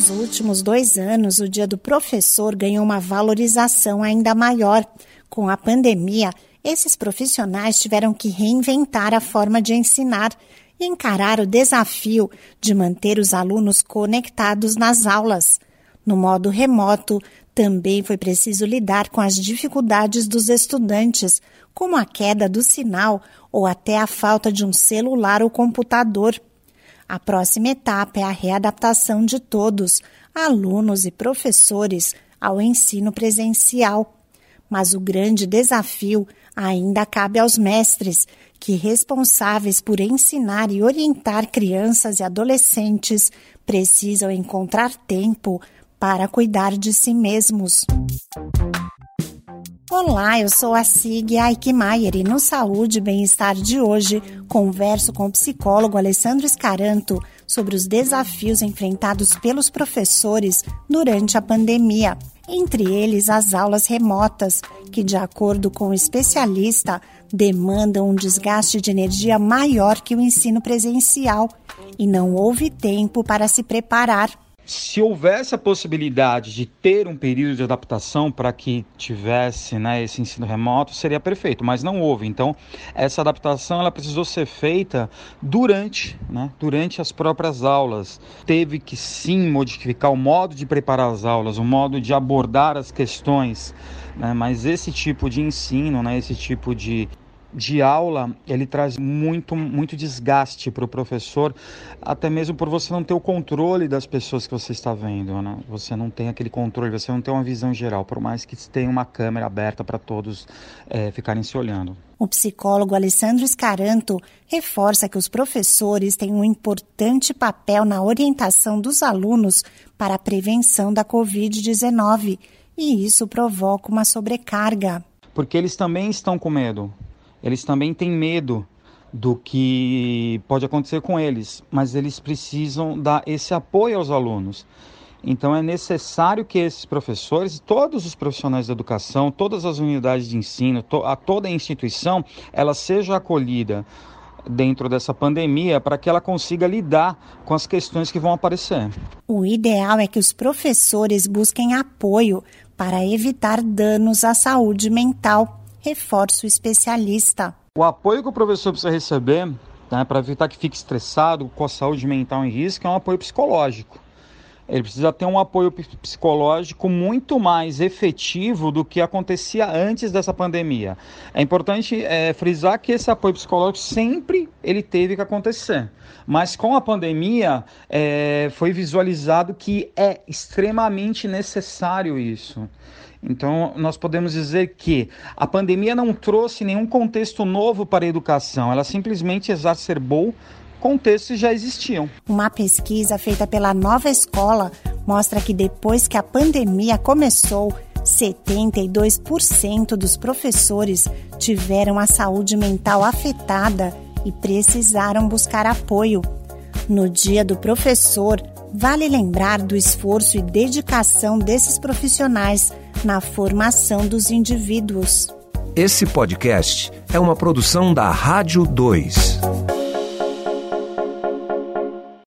Nos últimos dois anos, o Dia do Professor ganhou uma valorização ainda maior. Com a pandemia, esses profissionais tiveram que reinventar a forma de ensinar e encarar o desafio de manter os alunos conectados nas aulas. No modo remoto, também foi preciso lidar com as dificuldades dos estudantes, como a queda do sinal ou até a falta de um celular ou computador. A próxima etapa é a readaptação de todos, alunos e professores, ao ensino presencial. Mas o grande desafio ainda cabe aos mestres, que, responsáveis por ensinar e orientar crianças e adolescentes, precisam encontrar tempo para cuidar de si mesmos. Olá, eu sou a Sig Aikmaier e no Saúde e Bem-Estar de hoje converso com o psicólogo Alessandro Escaranto sobre os desafios enfrentados pelos professores durante a pandemia, entre eles as aulas remotas, que, de acordo com o especialista, demandam um desgaste de energia maior que o ensino presencial e não houve tempo para se preparar se houvesse a possibilidade de ter um período de adaptação para que tivesse né, esse ensino remoto, seria perfeito, mas não houve. Então, essa adaptação ela precisou ser feita durante, né, durante as próprias aulas. Teve que sim modificar o modo de preparar as aulas, o modo de abordar as questões. Né, mas esse tipo de ensino, né, esse tipo de, de aula, ele traz muito, muito desgaste para o professor, até mesmo por você não ter o controle das pessoas que você está vendo, né? Você não tem aquele controle, você não tem uma visão geral, por mais que tenha uma câmera aberta para todos é, ficarem se olhando. O psicólogo Alessandro Scaranto reforça que os professores têm um importante papel na orientação dos alunos para a prevenção da Covid-19 e isso provoca uma sobrecarga. Porque eles também estão com medo eles também têm medo do que pode acontecer com eles, mas eles precisam dar esse apoio aos alunos. Então é necessário que esses professores, todos os profissionais da educação, todas as unidades de ensino, to a toda a instituição, ela seja acolhida dentro dessa pandemia para que ela consiga lidar com as questões que vão aparecer. O ideal é que os professores busquem apoio para evitar danos à saúde mental reforça o especialista. O apoio que o professor precisa receber né, para evitar que fique estressado com a saúde mental em risco é um apoio psicológico. Ele precisa ter um apoio psicológico muito mais efetivo do que acontecia antes dessa pandemia. É importante é, frisar que esse apoio psicológico sempre ele teve que acontecer, mas com a pandemia é, foi visualizado que é extremamente necessário isso. Então, nós podemos dizer que a pandemia não trouxe nenhum contexto novo para a educação, ela simplesmente exacerbou contextos já existiam. Uma pesquisa feita pela Nova Escola mostra que depois que a pandemia começou, 72% dos professores tiveram a saúde mental afetada e precisaram buscar apoio. No Dia do Professor, vale lembrar do esforço e dedicação desses profissionais na formação dos indivíduos. Esse podcast é uma produção da Rádio 2.